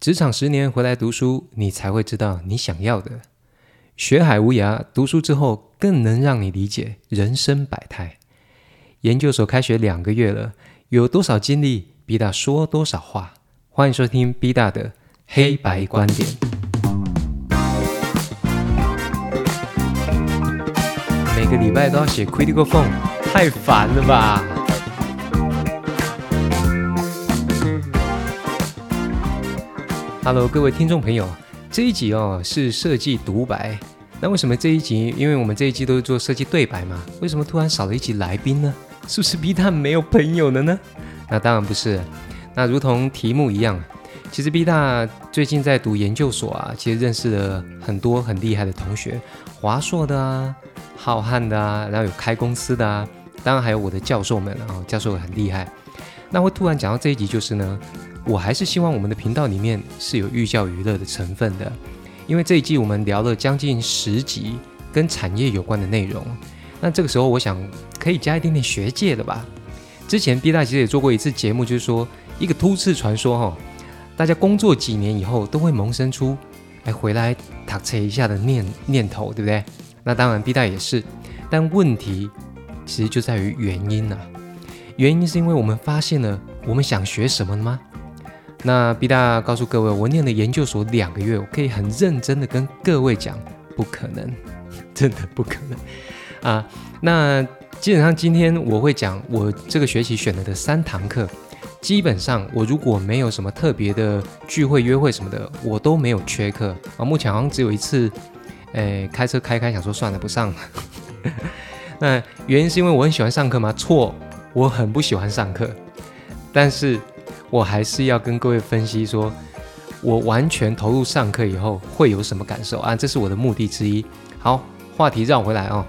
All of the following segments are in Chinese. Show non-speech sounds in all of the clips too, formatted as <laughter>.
职场十年回来读书，你才会知道你想要的。学海无涯，读书之后更能让你理解人生百态。研究所开学两个月了，有多少经历，B 大说多少话。欢迎收听 B 大的黑白观点。每个礼拜都要写 critical form，太烦了吧？Hello，各位听众朋友，这一集哦是设计独白。那为什么这一集？因为我们这一季都是做设计对白嘛。为什么突然少了一集来宾呢？是不是 B 大没有朋友了呢？那当然不是。那如同题目一样，其实 B 大最近在读研究所啊，其实认识了很多很厉害的同学，华硕的啊，浩瀚的啊，然后有开公司的啊，当然还有我的教授们啊，教授很厉害。那会突然讲到这一集，就是呢。我还是希望我们的频道里面是有寓教于乐的成分的，因为这一季我们聊了将近十集跟产业有关的内容，那这个时候我想可以加一点点学界的吧。之前 B 大其实也做过一次节目，就是说一个突刺传说哈，大家工作几年以后都会萌生出哎回来打车一下的念念头，对不对？那当然 B 大也是，但问题其实就在于原因呐，原因是因为我们发现了我们想学什么吗？那 B 大告诉各位，我念了研究所两个月，我可以很认真的跟各位讲，不可能，<laughs> 真的不可能啊！那基本上今天我会讲我这个学期选了的三堂课，基本上我如果没有什么特别的聚会、约会什么的，我都没有缺课啊。目前好像只有一次，诶，开车开开，想说算了，不上了。<laughs> 那原因是因为我很喜欢上课吗？错，我很不喜欢上课，但是。我还是要跟各位分析说，我完全投入上课以后会有什么感受啊？这是我的目的之一。好，话题绕回来哦。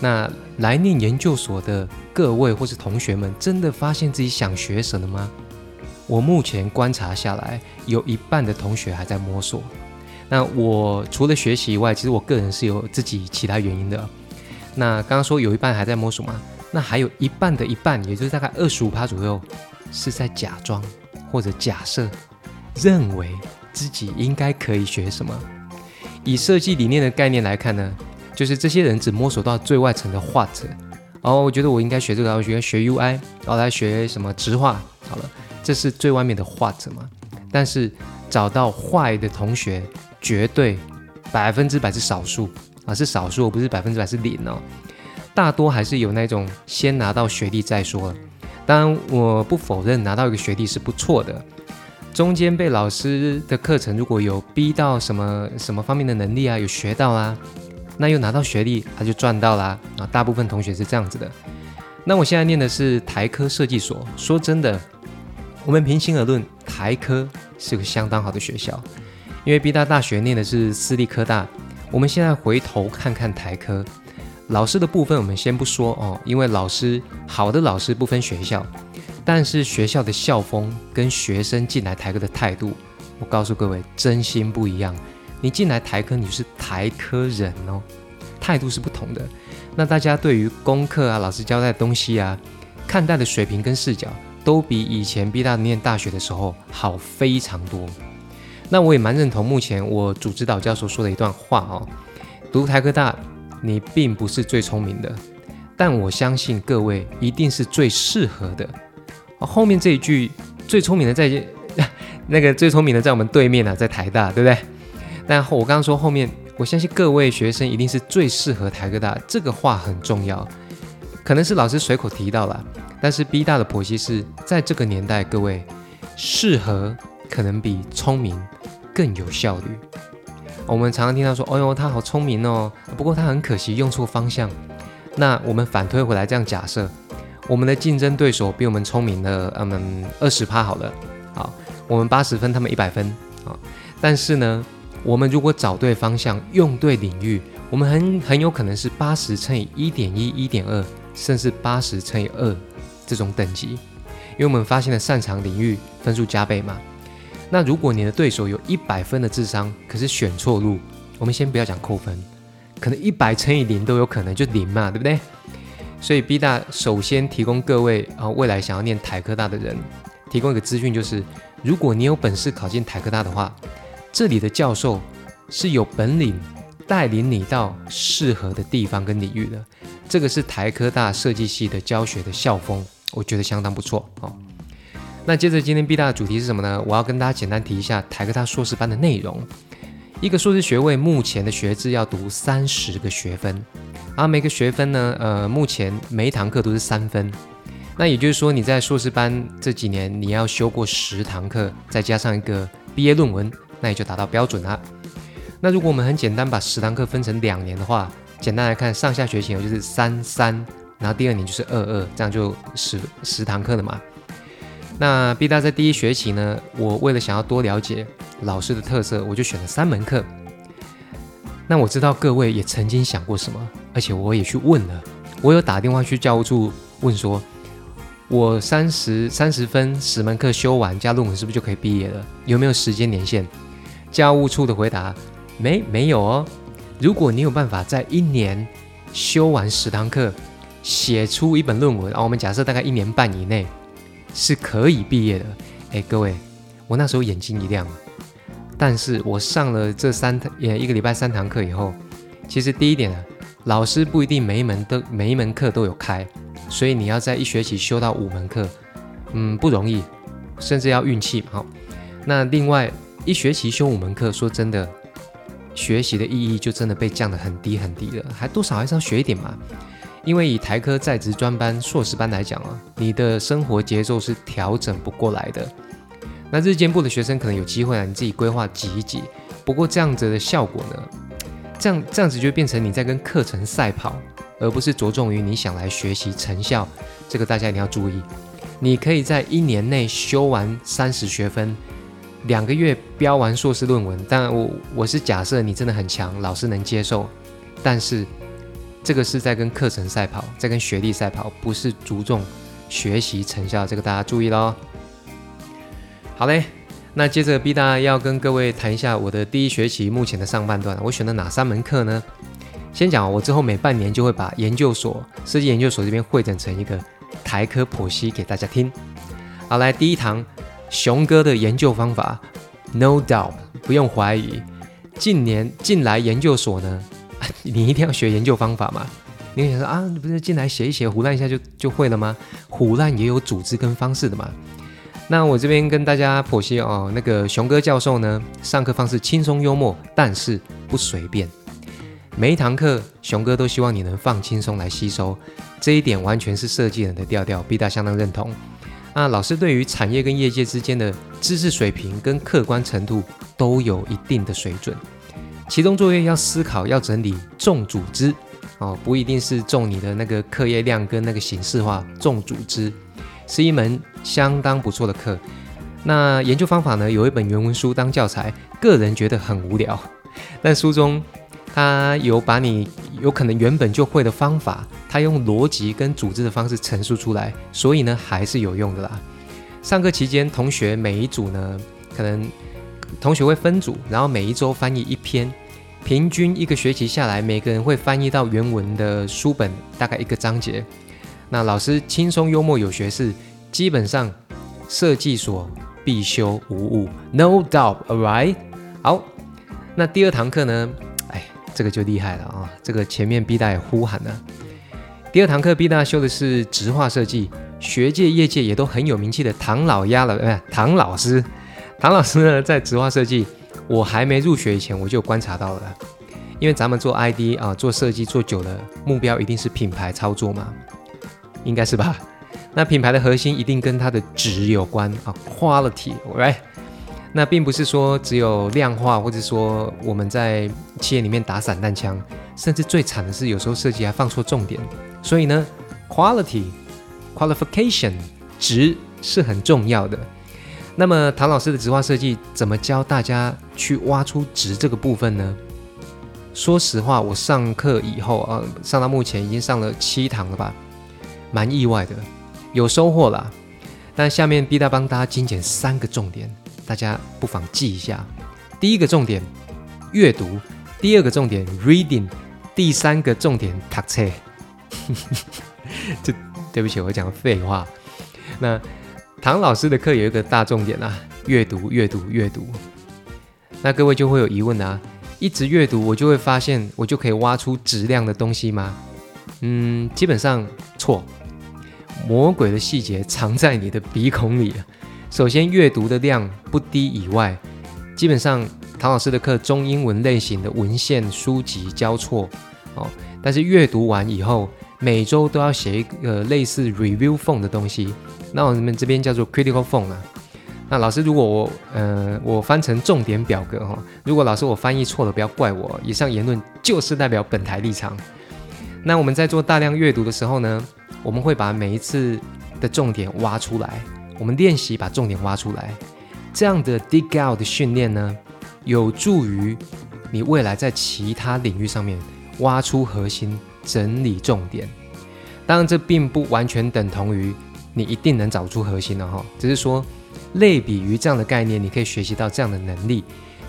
那来念研究所的各位或是同学们，真的发现自己想学什么吗？我目前观察下来，有一半的同学还在摸索。那我除了学习以外，其实我个人是有自己其他原因的。那刚刚说有一半还在摸索吗？那还有一半的一半，也就是大概二十五趴左右。是在假装或者假设，认为自己应该可以学什么。以设计理念的概念来看呢，就是这些人只摸索到最外层的画者哦，我觉得我应该学这个，我学学 UI，然后来学什么直画，好了，这是最外面的画者嘛。但是找到坏的同学，绝对百分之百是少数啊，是少数，不是百分之百是零哦。大多还是有那种先拿到学历再说。当然，我不否认拿到一个学历是不错的。中间被老师的课程如果有逼到什么什么方面的能力啊，有学到啊，那又拿到学历，他就赚到啦啊！大部分同学是这样子的。那我现在念的是台科设计所。说真的，我们平心而论，台科是个相当好的学校，因为 B 大大学念的是私立科大。我们现在回头看看台科。老师的部分我们先不说哦，因为老师好的老师不分学校，但是学校的校风跟学生进来台科的态度，我告诉各位，真心不一样。你进来台科，你是台科人哦，态度是不同的。那大家对于功课啊，老师交代的东西啊，看待的水平跟视角，都比以前毕大念大学的时候好非常多。那我也蛮认同目前我主指导教授说的一段话哦，读台科大。你并不是最聪明的，但我相信各位一定是最适合的。后面这一句“最聪明的在 <laughs> 那个最聪明的在我们对面呢，在台大，对不对？”但我刚刚说后面，我相信各位学生一定是最适合台科大，这个话很重要。可能是老师随口提到了，但是 B 大的婆媳是在这个年代，各位适合可能比聪明更有效率。我们常常听到说：“哦呦，他好聪明哦，不过他很可惜用错方向。”那我们反推回来，这样假设，我们的竞争对手比我们聪明了，嗯，二十趴好了，好，我们八十分，他们一百分，啊，但是呢，我们如果找对方向，用对领域，我们很很有可能是八十乘以一点一、一点二，甚至八十乘以二这种等级，因为我们发现了擅长领域，分数加倍嘛。那如果你的对手有一百分的智商，可是选错路，我们先不要讲扣分，可能一百乘以零都有可能就零嘛，对不对？所以 B 大首先提供各位啊未来想要念台科大的人，提供一个资讯就是，如果你有本事考进台科大的话，这里的教授是有本领带领你到适合的地方跟领域的。这个是台科大设计系的教学的校风，我觉得相当不错哦。那接着今天 B 大的主题是什么呢？我要跟大家简单提一下台科大硕士班的内容。一个硕士学位目前的学制要读三十个学分，而每个学分呢，呃，目前每一堂课都是三分。那也就是说，你在硕士班这几年，你要修过十堂课，再加上一个毕业论文，那也就达到标准了。那如果我们很简单把十堂课分成两年的话，简单来看，上下学期就是三三，然后第二年就是二二，这样就十十堂课了嘛。那 B 大在第一学期呢，我为了想要多了解老师的特色，我就选了三门课。那我知道各位也曾经想过什么，而且我也去问了，我有打电话去教务处问说。我三十三十分十门课修完加论文是不是就可以毕业了？有没有时间年限？教务处的回答没没有哦。如果你有办法在一年修完十堂课，写出一本论文，啊，我们假设大概一年半以内是可以毕业的。哎，各位，我那时候眼睛一亮，但是我上了这三堂也一个礼拜三堂课以后，其实第一点呢，老师不一定每一门都每一门课都有开。所以你要在一学期修到五门课，嗯，不容易，甚至要运气。好，那另外一学期修五门课，说真的，学习的意义就真的被降得很低很低了，还多少还是要学一点嘛。因为以台科在职专班、硕士班来讲啊，你的生活节奏是调整不过来的。那日间部的学生可能有机会啊，你自己规划挤一挤。不过这样子的效果呢，这样这样子就变成你在跟课程赛跑。而不是着重于你想来学习成效，这个大家一定要注意。你可以在一年内修完三十学分，两个月标完硕士论文。当然，我我是假设你真的很强，老师能接受。但是这个是在跟课程赛跑，在跟学历赛跑，不是注重学习成效。这个大家注意喽。好嘞，那接着 B 大要跟各位谈一下我的第一学期目前的上半段，我选了哪三门课呢？先讲，我之后每半年就会把研究所设计研究所这边汇整成一个台科剖析给大家听。好，来第一堂熊哥的研究方法，No doubt，不用怀疑。近年近来研究所呢，<laughs> 你一定要学研究方法嘛？你想说啊，你不是进来写一写，胡乱一下就就会了吗？胡乱也有组织跟方式的嘛。那我这边跟大家剖析哦，那个熊哥教授呢，上课方式轻松幽默，但是不随便。每一堂课，熊哥都希望你能放轻松来吸收，这一点完全是设计人的调调，B 大相当认同。那老师对于产业跟业界之间的知识水平跟客观程度都有一定的水准。其中作业要思考，要整理重组织哦，不一定是重你的那个课业量跟那个形式化，重组织是一门相当不错的课。那研究方法呢，有一本原文书当教材，个人觉得很无聊，但书中。他有把你有可能原本就会的方法，他用逻辑跟组织的方式陈述出来，所以呢还是有用的啦。上课期间，同学每一组呢，可能同学会分组，然后每一周翻译一篇，平均一个学期下来，每个人会翻译到原文的书本大概一个章节。那老师轻松幽默有学识，基本上设计所必修无误，No doubt，alright。好，那第二堂课呢？哎这个就厉害了啊！这个前面 B 大呼喊了。第二堂课 B 大修的是直画设计，学界业界也都很有名气的唐老鸭了，哎，唐老师。唐老师呢，在植画设计，我还没入学以前我就观察到了，因为咱们做 ID 啊，做设计做久了，目标一定是品牌操作嘛，应该是吧？<laughs> 那品牌的核心一定跟它的值有关啊，quality，right？那并不是说只有量化，或者说我们在企业里面打散弹枪，甚至最惨的是有时候设计还放错重点。所以呢，quality qualification 值是很重要的。那么唐老师的直化设计怎么教大家去挖出值这个部分呢？说实话，我上课以后啊，上到目前已经上了七堂了吧，蛮意外的，有收获啦。但下面 B 大帮大家精简三个重点。大家不妨记一下，第一个重点阅读，第二个重点 reading，第三个重点读册。<laughs> 这对不起，我讲废话。那唐老师的课有一个大重点啊，阅读、阅读、阅读。那各位就会有疑问啊，一直阅读，我就会发现我就可以挖出质量的东西吗？嗯，基本上错。魔鬼的细节藏在你的鼻孔里首先，阅读的量不低以外，基本上唐老师的课中英文类型的文献书籍交错哦。但是阅读完以后，每周都要写一个类似 review phone 的东西，那我们这边叫做 critical phone 啊。那老师，如果我呃我翻成重点表格哈，如果老师我翻译错了，不要怪我。以上言论就是代表本台立场。那我们在做大量阅读的时候呢，我们会把每一次的重点挖出来。我们练习把重点挖出来，这样的 dig out 的训练呢，有助于你未来在其他领域上面挖出核心、整理重点。当然，这并不完全等同于你一定能找出核心的哈，只是说类比于这样的概念，你可以学习到这样的能力。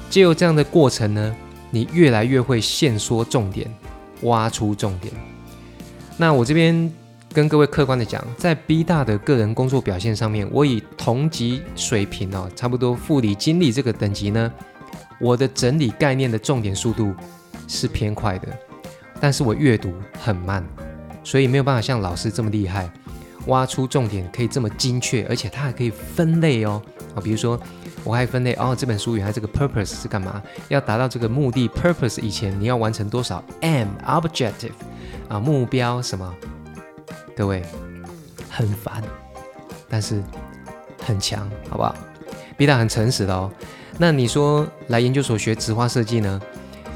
借由这样的过程呢，你越来越会限缩重点，挖出重点。那我这边。跟各位客观的讲，在 B 大的个人工作表现上面，我以同级水平哦，差不多副理经理这个等级呢，我的整理概念的重点速度是偏快的，但是我阅读很慢，所以没有办法像老师这么厉害，挖出重点可以这么精确，而且它还可以分类哦啊，比如说我还分类哦，这本书原来这个 purpose 是干嘛？要达到这个目的 purpose 以前，你要完成多少 m objective 啊目标什么？各位很烦，但是很强，好不好？B 大很诚实的哦。那你说来研究所学植花设计呢？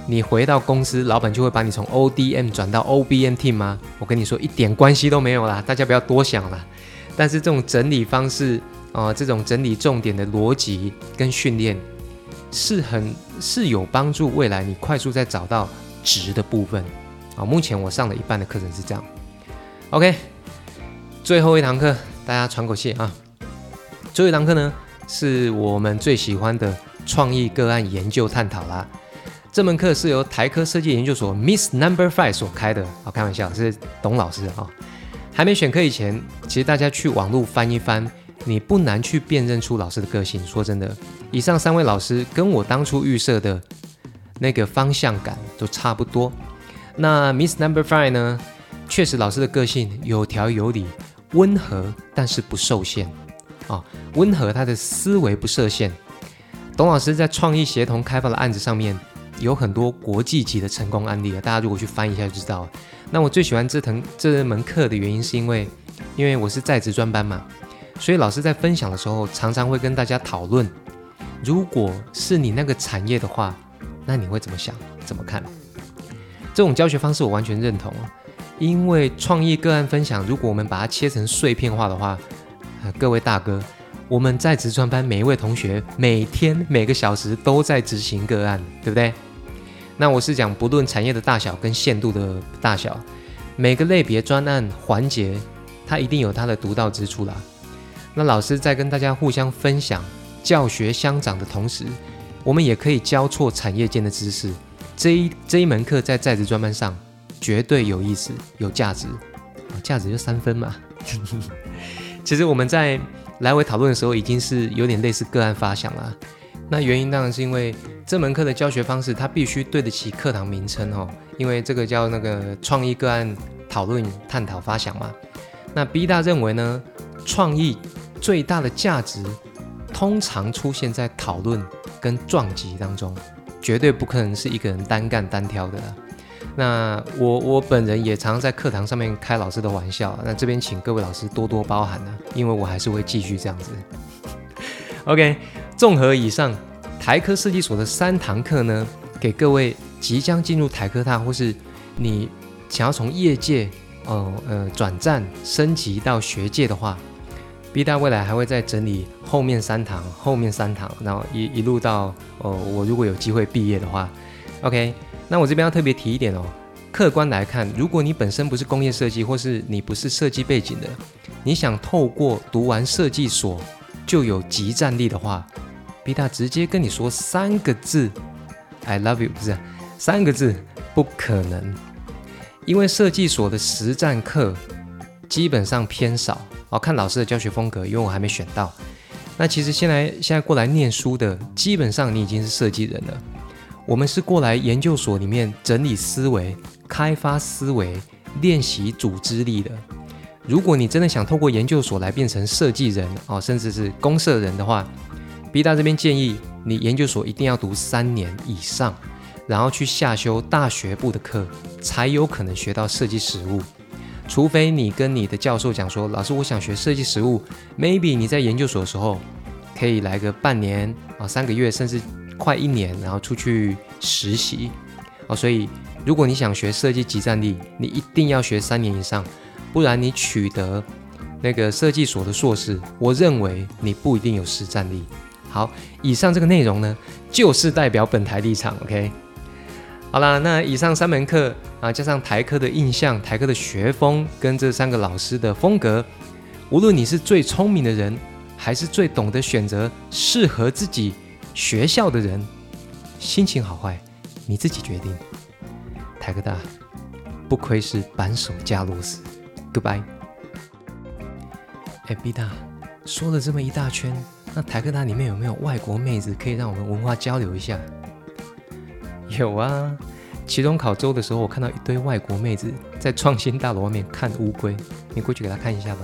你回到公司，老板就会把你从 ODM 转到 OBM team 吗？我跟你说一点关系都没有啦，大家不要多想了。但是这种整理方式啊，这种整理重点的逻辑跟训练是很是有帮助，未来你快速在找到值的部分啊。目前我上了一半的课程是这样。OK，最后一堂课，大家喘口气啊！最后一堂课呢，是我们最喜欢的创意个案研究探讨啦。这门课是由台科设计研究所 Miss Number Five 所开的，好开玩笑，是董老师啊。还没选课以前，其实大家去网络翻一翻，你不难去辨认出老师的个性。说真的，以上三位老师跟我当初预设的那个方向感都差不多。那 Miss Number Five 呢？确实，老师的个性有条有理，温和但是不受限啊。温和，他的思维不设限。董老师在创意协同开发的案子上面有很多国际级的成功案例啊，大家如果去翻一下就知道了。那我最喜欢这堂这门课的原因是因为，因为我是在职专班嘛，所以老师在分享的时候常常会跟大家讨论，如果是你那个产业的话，那你会怎么想？怎么看？这种教学方式我完全认同啊。因为创意个案分享，如果我们把它切成碎片化的话，各位大哥，我们在职专班每一位同学每天每个小时都在执行个案，对不对？那我是讲不论产业的大小跟限度的大小，每个类别专案环节，它一定有它的独到之处啦。那老师在跟大家互相分享教学相长的同时，我们也可以交错产业间的知识。这一这一门课在在职专班上。绝对有意思、有价值，价值就三分嘛。<laughs> 其实我们在来回讨论的时候，已经是有点类似个案发想了。那原因当然是因为这门课的教学方式，它必须对得起课堂名称哦，因为这个叫那个创意个案讨论、探讨、发想嘛。那 B 大认为呢，创意最大的价值，通常出现在讨论跟撞击当中，绝对不可能是一个人单干单挑的。那我我本人也常常在课堂上面开老师的玩笑，那这边请各位老师多多包涵呢，因为我还是会继续这样子。OK，综合以上台科设计所的三堂课呢，给各位即将进入台科大或是你想要从业界哦呃转战升级到学界的话，B 大未来还会再整理后面三堂，后面三堂，然后一一路到哦我如果有机会毕业的话，OK。那我这边要特别提一点哦，客观来看，如果你本身不是工业设计，或是你不是设计背景的，你想透过读完设计所就有即战力的话，B 大直接跟你说三个字，I love you，不是三个字，不可能，因为设计所的实战课基本上偏少，哦，看老师的教学风格，因为我还没选到，那其实现在现在过来念书的，基本上你已经是设计人了。我们是过来研究所里面整理思维、开发思维、练习组织力的。如果你真的想透过研究所来变成设计人哦，甚至是公社人的话，B 大这边建议你研究所一定要读三年以上，然后去下修大学部的课，才有可能学到设计实务。除非你跟你的教授讲说，老师，我想学设计实务，maybe 你在研究所的时候可以来个半年啊，三个月，甚至快一年，然后出去实习哦。所以，如果你想学设计集战力，你一定要学三年以上，不然你取得那个设计所的硕士，我认为你不一定有实战力。好，以上这个内容呢，就是代表本台立场，OK。好啦，那以上三门课啊，加上台科的印象、台科的学风跟这三个老师的风格，无论你是最聪明的人，还是最懂得选择适合自己学校的人，心情好坏你自己决定。台科大不愧是扳手加螺丝，Goodbye。哎，B 大说了这么一大圈，那台科大里面有没有外国妹子可以让我们文化交流一下？有啊，期中考周的时候，我看到一堆外国妹子在创新大楼外面看乌龟，你过去给她看一下吧。